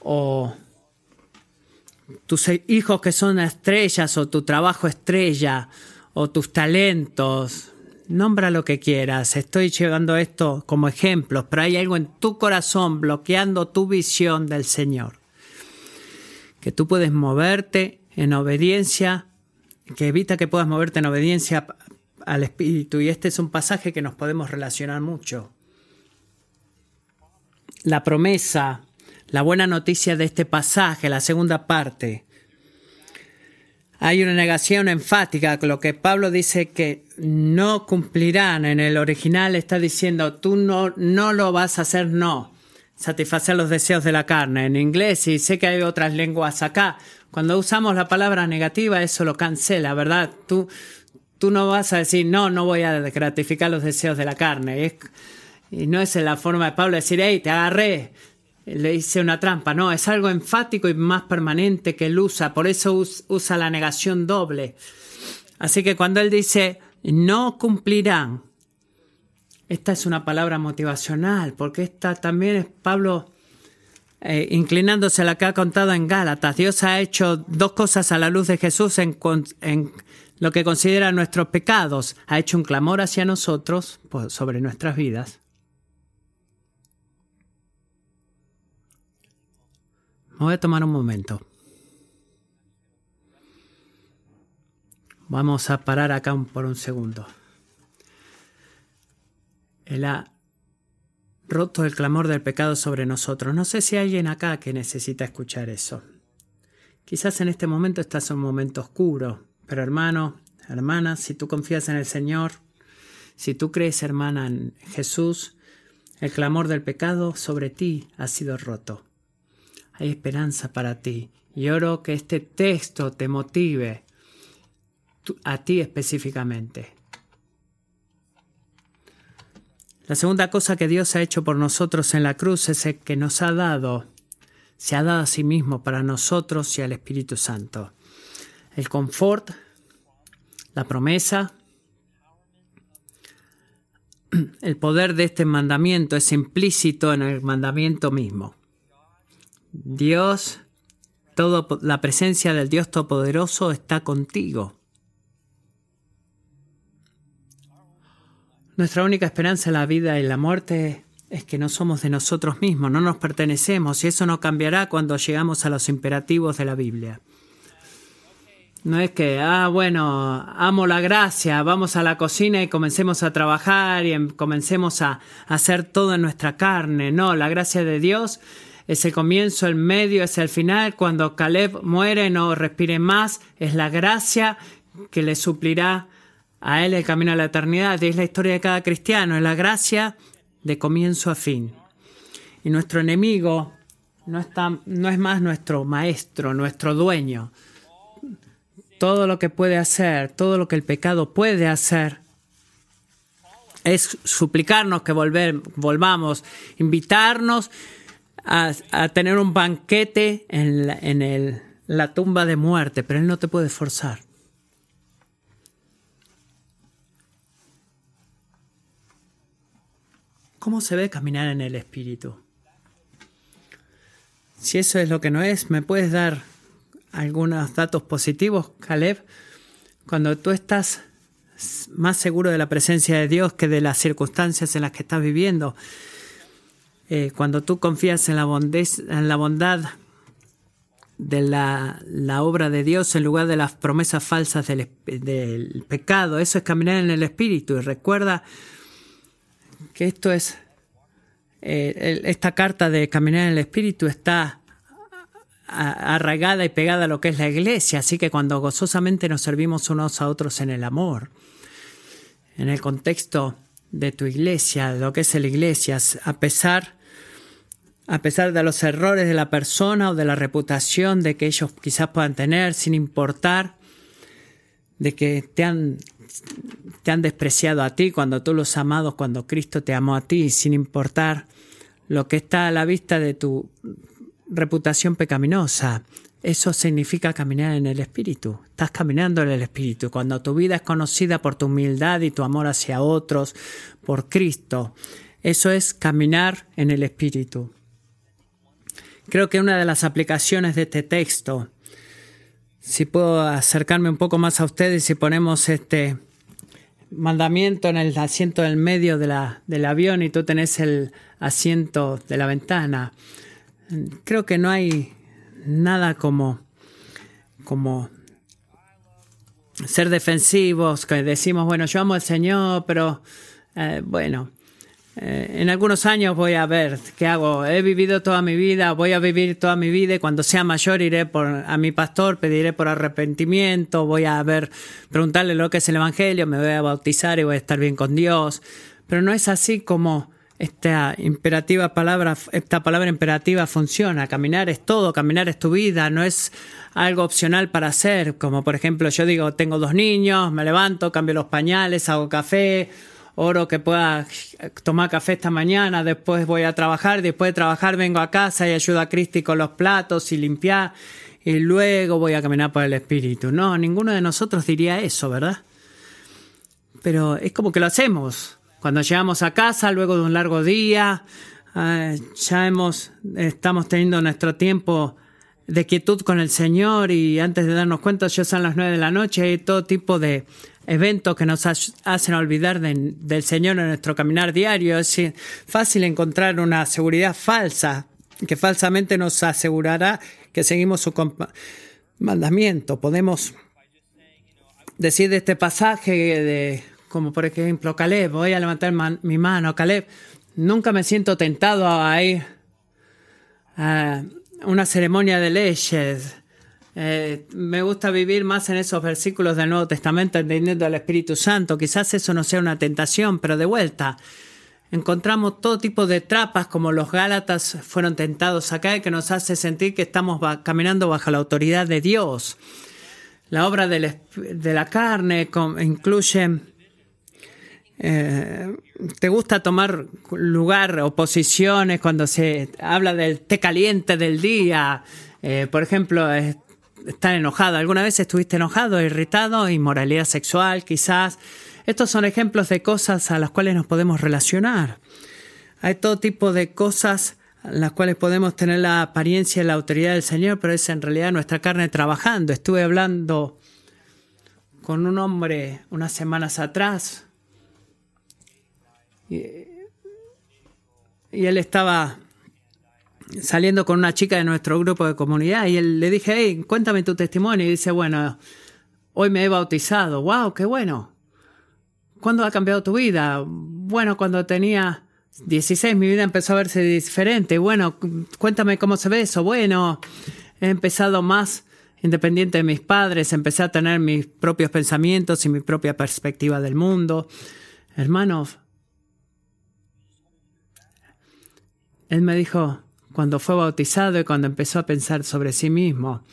o tus hijos que son estrellas o tu trabajo estrella o tus talentos Nombra lo que quieras, estoy llevando esto como ejemplos, pero hay algo en tu corazón bloqueando tu visión del Señor. Que tú puedes moverte en obediencia, que evita que puedas moverte en obediencia al Espíritu. Y este es un pasaje que nos podemos relacionar mucho. La promesa, la buena noticia de este pasaje, la segunda parte, hay una negación enfática, lo que Pablo dice que no cumplirán. En el original está diciendo, tú no, no lo vas a hacer, no. Satisfacer los deseos de la carne. En inglés, y sé que hay otras lenguas acá, cuando usamos la palabra negativa, eso lo cancela, ¿verdad? Tú, tú no vas a decir, no, no voy a gratificar los deseos de la carne. y no es la forma de Pablo decir, hey, te agarré, le hice una trampa. No, es algo enfático y más permanente que él usa. Por eso usa la negación doble. Así que cuando él dice no cumplirán, esta es una palabra motivacional, porque esta también es Pablo eh, inclinándose a la que ha contado en Gálatas. Dios ha hecho dos cosas a la luz de Jesús en, en lo que considera nuestros pecados. Ha hecho un clamor hacia nosotros sobre nuestras vidas voy a tomar un momento. Vamos a parar acá por un segundo. Roto el clamor del pecado sobre nosotros. No sé si hay alguien acá que necesita escuchar eso. Quizás en este momento estás en un momento oscuro, pero hermano, hermana, si tú confías en el Señor, si tú crees, hermana, en Jesús, el clamor del pecado sobre ti ha sido roto. Hay esperanza para ti. Y oro que este texto te motive a ti específicamente. La segunda cosa que Dios ha hecho por nosotros en la cruz es el que nos ha dado, se ha dado a sí mismo para nosotros y al Espíritu Santo. El confort, la promesa, el poder de este mandamiento es implícito en el mandamiento mismo. Dios, todo, la presencia del Dios Todopoderoso está contigo. Nuestra única esperanza en la vida y la muerte es que no somos de nosotros mismos, no nos pertenecemos y eso no cambiará cuando llegamos a los imperativos de la Biblia. No es que, ah, bueno, amo la gracia, vamos a la cocina y comencemos a trabajar y em, comencemos a, hacer todo en nuestra carne. No, la gracia de Dios es el comienzo, el medio, es el final. Cuando Caleb muere, no respire más, es la gracia que le suplirá a Él el camino a la eternidad. Es la historia de cada cristiano, es la gracia de comienzo a fin. Y nuestro enemigo no, está, no es más nuestro maestro, nuestro dueño. Todo lo que puede hacer, todo lo que el pecado puede hacer, es suplicarnos que volver, volvamos, invitarnos a, tener un banquete en, en el, la tumba de muerte, pero Él no te puede forzar. ¿Cómo se ve caminar en el Espíritu? Si eso es lo que no es, ¿me puedes dar algunos datos positivos, Caleb? Cuando tú estás más seguro de la presencia de Dios que de las circunstancias en las que estás viviendo, eh, cuando tú confías en la, bondad de la, obra de Dios en lugar de las promesas falsas del pecado, eso es caminar en el Espíritu. Y recuerda que esto es, eh, esta carta de caminar en el Espíritu está arraigada y pegada a lo que es la iglesia, así que cuando gozosamente nos servimos unos a otros en el amor, en el contexto de tu iglesia, de lo que es la iglesia, a pesar, a pesar de los errores de la persona o de la reputación de que ellos quizás puedan tener, sin importar de que te han te han despreciado a ti, cuando tú los amados, cuando Cristo te amó a ti, sin importar lo que está a la vista de tu reputación pecaminosa. Eso significa caminar en el Espíritu. Estás caminando en el Espíritu. Cuando tu vida es conocida por tu humildad y tu amor hacia otros, por Cristo, eso es caminar en el Espíritu. Creo que una de las aplicaciones de este texto si puedo acercarme un poco más a ustedes si ponemos este mandamiento en el asiento del medio de la, del avión y tú tenés el asiento de la ventana. Creo que no hay nada como, como ser defensivos, que decimos, bueno, yo amo al Señor, pero eh, bueno, eh, en algunos años voy a ver qué hago. He vivido toda mi vida, voy a vivir toda mi vida y cuando sea mayor iré por, a mi pastor, pediré por arrepentimiento, voy a ver, preguntarle lo que es el Evangelio, me voy a bautizar y voy a estar bien con Dios. Pero no es así como esta imperativa palabra, esta palabra imperativa funciona. Caminar es todo, caminar es tu vida, no es algo opcional para hacer. Como por ejemplo, yo digo, tengo dos niños, me levanto, cambio los pañales, hago café oro que pueda tomar café esta mañana, después voy a trabajar, después de trabajar vengo a casa y ayudo a Cristi con los platos y limpiar y luego voy a caminar por el Espíritu. No, ninguno de nosotros diría eso, ¿verdad? Pero es como que lo hacemos. Cuando llegamos a casa, luego de un largo día, ah, ya hemos, estamos teniendo nuestro tiempo de quietud con el Señor y antes de darnos cuenta ya son las nueve de la noche y todo tipo de eventos que nos hacen olvidar del Señor en nuestro caminar diario. Es fácil encontrar una seguridad falsa que falsamente nos asegurará que seguimos su mandamiento. Podemos decir de este pasaje de como por ejemplo Caleb, voy a levantar mi mano, Caleb, Nunca me siento tentado a ir a una ceremonia de leyes. Eh, me gusta vivir más en esos versículos del Nuevo Testamento, entendiendo al Espíritu Santo. Quizás eso no sea una tentación, pero de vuelta, encontramos todo tipo de trapas como los Gálatas fueron tentados acá y que nos hace sentir que estamos caminando bajo la autoridad de Dios. La obra de la carne incluye eh, ¿Te gusta tomar lugar o posiciones cuando se habla del té caliente del día? Eh, por ejemplo, estar enojado. ¿Alguna vez estuviste enojado, irritado? Inmoralidad sexual, quizás. Estos son ejemplos de cosas a las cuales nos podemos relacionar. Hay todo tipo de cosas a las cuales podemos tener la apariencia y la autoridad del Señor, pero es en realidad nuestra carne trabajando. Estuve hablando con un hombre unas semanas atrás y, él estaba saliendo con una chica de nuestro grupo de comunidad y él le dije, hey, cuéntame tu testimonio. Y dice, bueno, hoy me he bautizado. ¡Wow! ¡Qué bueno! ¿Cuándo ha cambiado tu vida? Bueno, cuando tenía 16 mi vida empezó a verse diferente. Bueno, cuéntame cómo se ve eso. Bueno, he empezado más independiente de mis padres, empecé a tener mis propios pensamientos y mi propia perspectiva del mundo. Hermanos, Él me dijo, cuando fue bautizado y cuando empezó a pensar sobre sí mismo,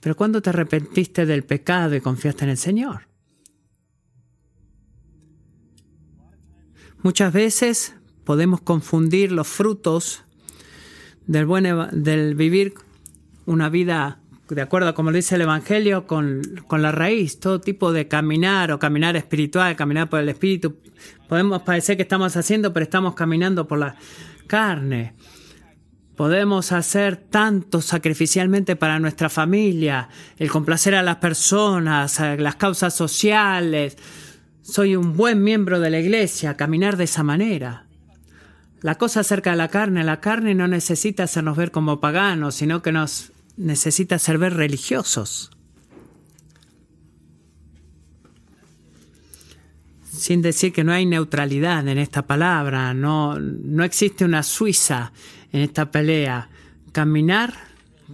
pero cuando te arrepentiste del pecado y confiaste en el Señor. Muchas veces podemos confundir los frutos del, buen, del vivir una vida de acuerdo a como dice el Evangelio, con, con, la raíz, todo tipo de caminar o caminar espiritual, caminar por el Espíritu. Podemos parecer que estamos haciendo, pero estamos caminando por la carne. Podemos hacer tanto sacrificialmente para nuestra familia, el complacer a las personas, a las causas sociales. Soy un buen miembro de la iglesia, caminar de esa manera. La cosa acerca de la carne, la carne no necesita hacernos ver como paganos, sino que nos necesita hacer ver religiosos. sin decir que no hay neutralidad en esta palabra, no, no existe una Suiza en esta pelea. Caminar,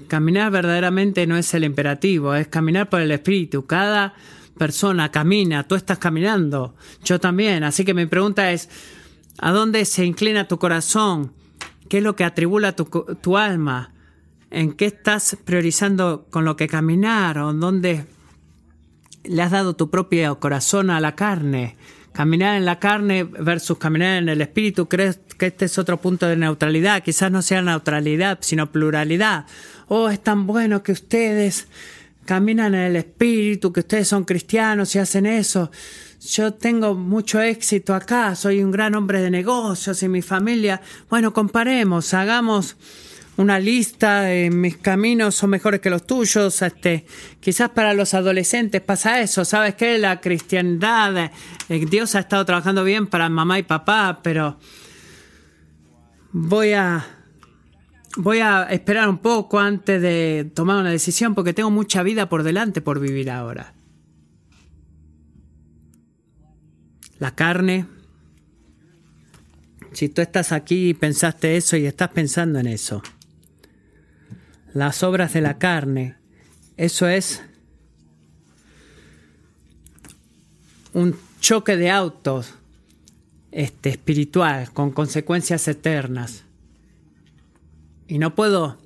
caminar verdaderamente no es el imperativo, es caminar por el espíritu. Cada persona camina, tú estás caminando, yo también. Así que mi pregunta es, ¿a dónde se inclina tu corazón? ¿Qué es lo que atribula tu, tu alma? ¿En qué estás priorizando con lo que caminar? ¿O dónde le has dado tu propio corazón a la carne? Caminar en la carne versus caminar en el espíritu, ¿crees que este es otro punto de neutralidad? Quizás no sea neutralidad, sino pluralidad. Oh, es tan bueno que ustedes caminan en el espíritu, que ustedes son cristianos y hacen eso. Yo tengo mucho éxito acá, soy un gran hombre de negocios y mi familia. Bueno, comparemos, hagamos una lista mis caminos son mejores que los tuyos. Este, quizás para los adolescentes pasa eso. ¿Sabes qué? La cristiandad, eh, Dios ha estado trabajando bien para mamá y papá, pero voy a, voy a esperar un poco antes de tomar una decisión porque tengo mucha vida por delante por vivir ahora. La carne. Si tú estás aquí y pensaste eso y estás pensando en eso las obras de la carne. Eso es un choque de autos este, espiritual con consecuencias eternas. Y no puedo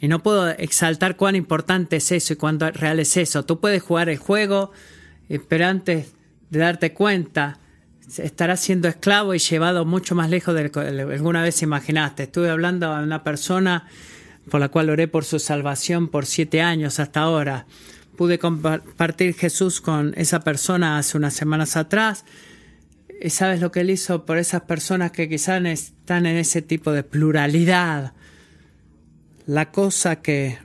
y no puedo exaltar cuán importante es eso y cuán real es eso. Tú puedes jugar el juego, eh, pero antes de darte cuenta, estarás siendo esclavo y llevado mucho más lejos de lo que alguna vez imaginaste. Estuve hablando a una persona por la cual oré por su salvación por siete años hasta ahora. Pude compartir Jesús con esa persona hace unas semanas atrás. ¿Y sabes lo que él hizo por esas personas que quizás están en ese tipo de pluralidad? La cosa que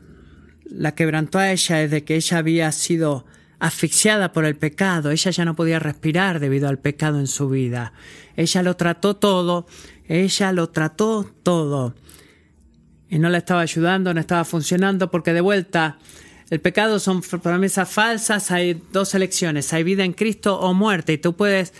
la quebrantó a ella es de que ella había sido asfixiada por el pecado. Ella ya no podía respirar debido al pecado en su vida. Ella lo trató todo. Ella lo trató todo y no le estaba ayudando, no estaba funcionando, porque de vuelta, el pecado son promesas falsas, hay dos elecciones, hay vida en Cristo o muerte, y tú puedes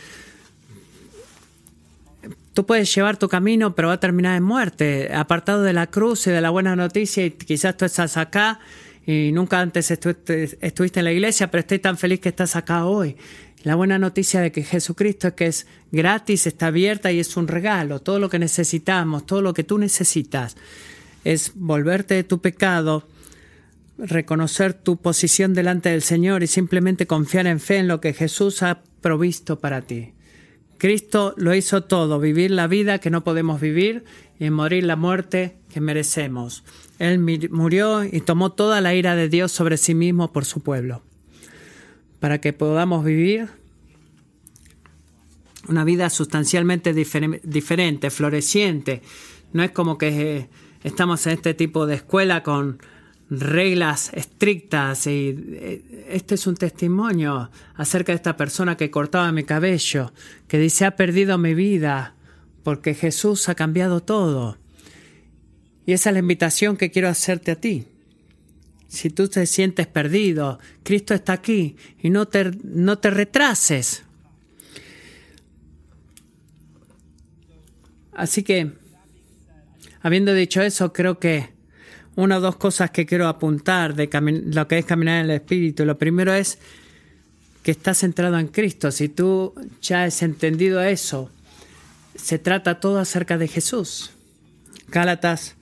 tú puedes llevar tu camino, pero va a terminar en muerte, apartado de la cruz y de la buena noticia, y quizás tú estás acá y nunca antes estuviste en la iglesia, pero estoy tan feliz que estás acá hoy. La buena noticia de que Jesucristo es que es gratis, está abierta y es un regalo. Todo lo que necesitamos, todo lo que tú necesitas es volverte de tu pecado, reconocer tu posición delante del Señor y simplemente confiar en fe en lo que Jesús ha provisto para ti. Cristo lo hizo todo, vivir la vida que no podemos vivir y morir la muerte que merecemos. Él murió y tomó toda la ira de Dios sobre sí mismo por su pueblo, para que podamos vivir una vida sustancialmente diferente, floreciente. No es como que eh, estamos en este tipo de escuela con reglas estrictas y eh, este es un testimonio acerca de esta persona que cortaba mi cabello, que dice ha perdido mi vida porque Jesús ha cambiado todo. Y esa es la invitación que quiero hacerte a ti. Si tú te sientes perdido, Cristo está aquí y no te, no te retrases. Así que, habiendo dicho eso, creo que una o dos cosas que quiero apuntar de lo que es caminar en el Espíritu. Lo primero es que estás centrado en Cristo. Si tú ya has entendido eso, se trata todo acerca de Jesús. Gálatas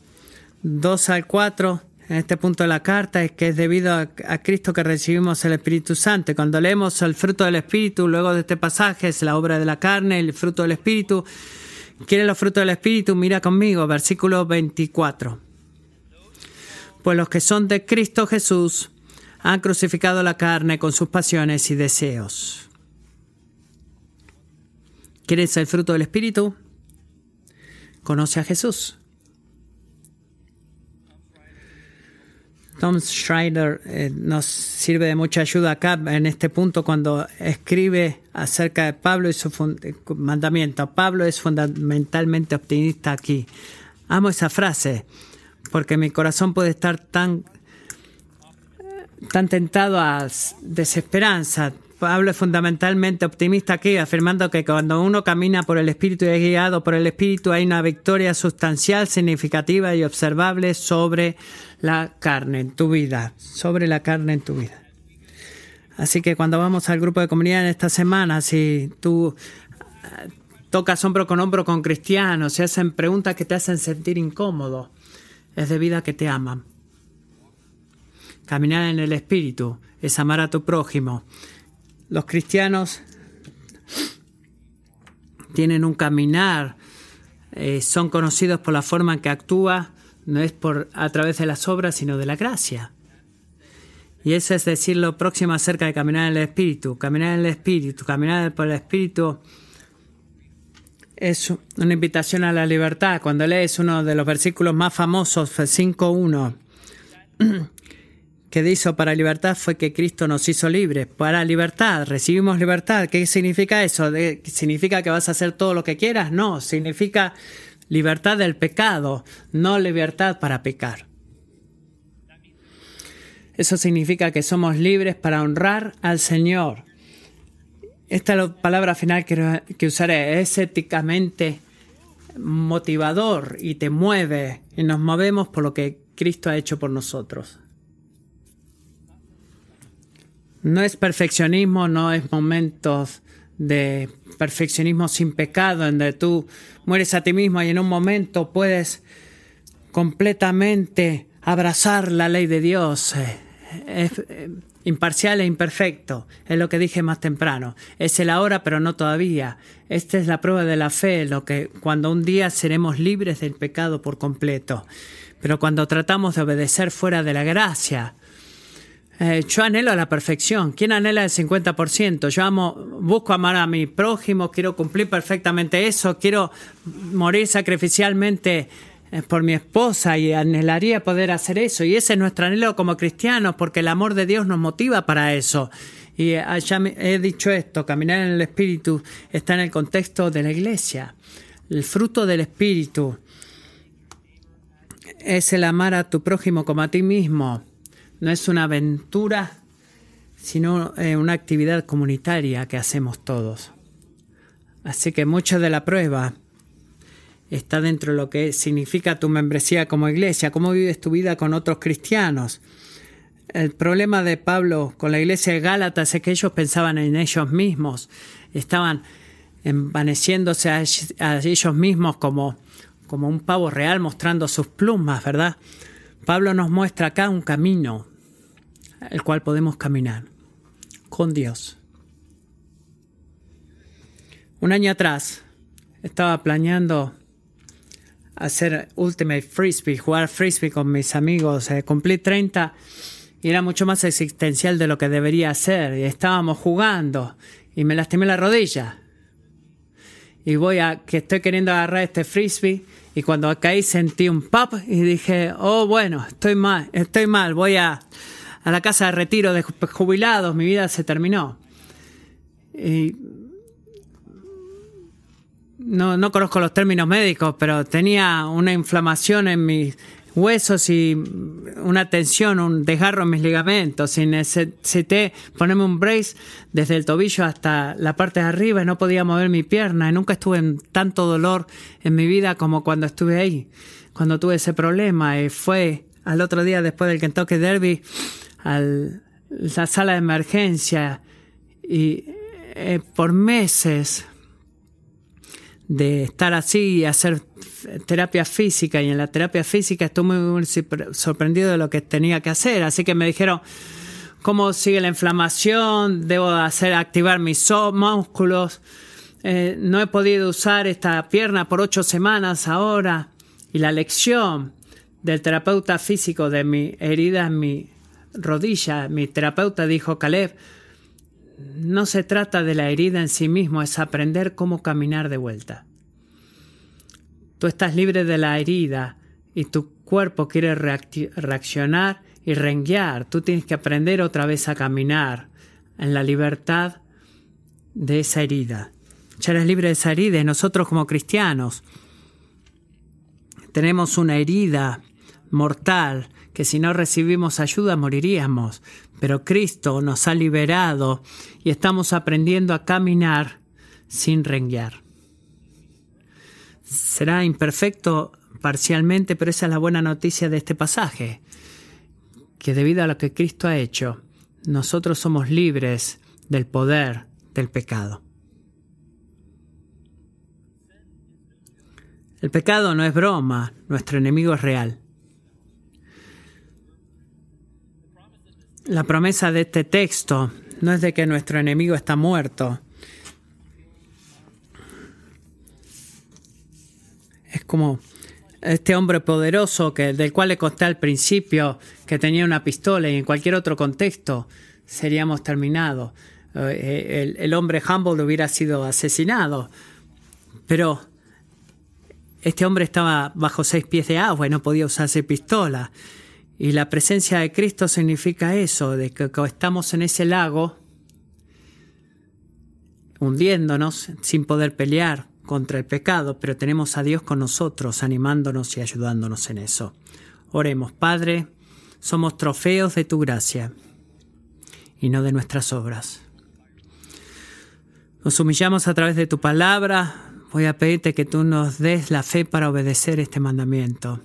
2 al 4, en este punto de la carta, es que es debido a, Cristo que recibimos el Espíritu Santo. Cuando leemos el fruto del Espíritu, luego de este pasaje, es la obra de la carne, el fruto del Espíritu. ¿Quieres los frutos del Espíritu? Mira conmigo, versículo 24 pues los que son de Cristo Jesús han crucificado la carne con sus pasiones y deseos. ¿Quieres el fruto del Espíritu? Conoce a Jesús. Tom Schreider eh, nos sirve de mucha ayuda acá en este punto cuando escribe acerca de Pablo y su mandamiento. Pablo es fundamentalmente optimista aquí. Amo esa frase porque mi corazón puede estar tan, tan tentado a desesperanza. Pablo es fundamentalmente optimista aquí, afirmando que cuando uno camina por el Espíritu y es guiado por el Espíritu, hay una victoria sustancial, significativa y observable sobre la carne en tu vida, sobre la carne en tu vida. Así que cuando vamos al grupo de comunidad en esta semana, si tú eh, tocas hombro con hombro con cristianos, se hacen preguntas que te hacen sentir incómodo, es debido a que te aman. Caminar en el Espíritu es amar a tu prójimo. Los cristianos tienen un caminar, eh, son conocidos por la forma en que actúa, no es por a través de las obras, sino de la gracia. Y eso es decir lo próximo acerca de caminar en el Espíritu. Caminar en el Espíritu, caminar por el Espíritu es una invitación a la libertad. Cuando lees uno de los versículos más famosos, 5.1, que dice, para libertad fue que Cristo nos hizo libres. Para libertad, recibimos libertad. ¿Qué significa eso? ¿Significa que vas a hacer todo lo que quieras? No, significa libertad del pecado, no libertad para pecar. Eso significa que somos libres para honrar al Señor esta es la palabra final que, usaré. Es éticamente motivador y te mueve y nos movemos por lo que Cristo ha hecho por nosotros. No es perfeccionismo, no es momentos de perfeccionismo sin pecado, en donde tú mueres a ti mismo y en un momento puedes completamente abrazar la ley de Dios. Es, imparcial e imperfecto, es lo que dije más temprano. Es el ahora, pero no todavía. Esta es la prueba de la fe, lo que cuando un día seremos libres del pecado por completo. Pero cuando tratamos de obedecer fuera de la gracia, eh, yo anhelo la perfección. ¿Quién anhela el 50%? Yo amo, busco amar a mi prójimo, quiero cumplir perfectamente eso, quiero morir sacrificialmente por mi esposa y anhelaría poder hacer eso. Y ese es nuestro anhelo como cristianos, porque el amor de Dios nos motiva para eso. Y ya he dicho esto, caminar en el Espíritu está en el contexto de la iglesia. El fruto del Espíritu es el amar a tu prójimo como a ti mismo. No es una aventura, sino eh, una actividad comunitaria que hacemos todos. Así que mucho de la prueba está dentro de lo que significa tu membresía como iglesia, cómo vives tu vida con otros cristianos. El problema de Pablo con la iglesia de Gálatas es que ellos pensaban en ellos mismos, estaban envaneciéndose a, ellos mismos como, como un pavo real mostrando sus plumas, ¿verdad? Pablo nos muestra acá un camino, el cual podemos caminar con Dios. Un año atrás estaba planeando hacer Ultimate Frisbee, jugar Frisbee con mis amigos. Eh, cumplí 30 y era mucho más existencial de lo que debería ser. Y estábamos jugando y me lastimé la rodilla. Y voy a que estoy queriendo agarrar este frisbee y cuando caí sentí un pop y dije, oh bueno, estoy mal, estoy mal, voy a, a la casa de retiro de jubilados, mi vida se terminó. Y no, no conozco los términos médicos, pero tenía una inflamación en mis huesos y una tensión, un desgarro en mis ligamentos. Y necesité ponerme un brace desde el tobillo hasta la parte de arriba y no podía mover mi pierna. Y nunca estuve en tanto dolor en mi vida como cuando estuve ahí, cuando tuve ese problema. Y fue al otro día después del Kentucky Derby a la sala de emergencia y eh, por meses de estar así y hacer terapia física y en la terapia física estuve muy sorprendido de lo que tenía que hacer, así que me dijeron cómo sigue la inflamación, debo hacer activar mis músculos, eh, no he podido usar esta pierna por ocho semanas ahora. Y la lección del terapeuta físico de mi herida en mi rodilla, mi terapeuta dijo, Caleb, no se trata de la herida en sí mismo, es aprender cómo caminar de vuelta. Tú estás libre de la herida y tu cuerpo quiere reaccionar y renguear. Tú tienes que aprender otra vez a caminar en la libertad de esa herida. Ya eres libre de esa herida y nosotros como cristianos tenemos una herida mortal que si no recibimos ayuda moriríamos, pero Cristo nos ha liberado y estamos aprendiendo a caminar sin renguear. Será imperfecto parcialmente, pero esa es la buena noticia de este pasaje, que debido a lo que Cristo ha hecho, nosotros somos libres del poder del pecado. El pecado no es broma, nuestro enemigo es real. La promesa de este texto no es de que nuestro enemigo está muerto. Es como este hombre poderoso que, del cual le conté al principio que tenía una pistola y en cualquier otro contexto seríamos terminados. Eh, el, el, hombre humble hubiera sido asesinado. Pero este hombre estaba bajo seis pies de agua y no podía usarse pistola. Y la presencia de Cristo significa eso, de que estamos en ese lago hundiéndonos sin poder pelear contra el pecado, pero tenemos a Dios con nosotros, animándonos y ayudándonos en eso. Oremos, Padre, somos trofeos de tu gracia y no de nuestras obras. Nos humillamos a través de tu palabra. Voy a pedirte que tú nos des la fe para obedecer este mandamiento.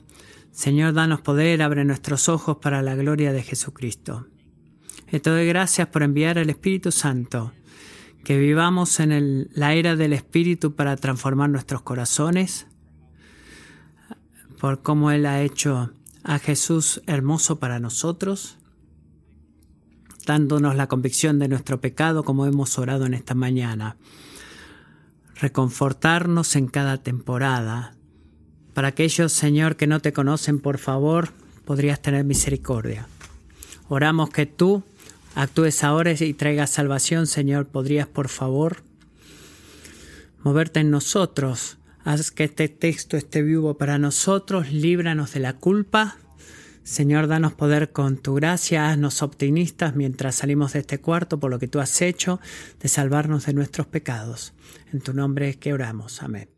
Señor, danos poder, abre nuestros ojos para la gloria de Jesucristo. Te doy gracias por enviar al Espíritu Santo, que vivamos en la era del Espíritu para transformar nuestros corazones, por cómo Él ha hecho a Jesús hermoso para nosotros, dándonos la convicción de nuestro pecado como hemos orado en esta mañana, reconfortarnos en cada temporada, para aquellos, Señor, que no te conocen, por favor, podrías tener misericordia. Oramos que tú actúes ahora y traigas salvación, Señor. ¿Podrías, por favor, moverte en nosotros? Haz que este texto esté vivo para nosotros, líbranos de la culpa. Señor, danos poder con tu gracia, haznos optimistas mientras salimos de este cuarto por lo que tú has hecho de salvarnos de nuestros pecados. En tu nombre que oramos. Amén.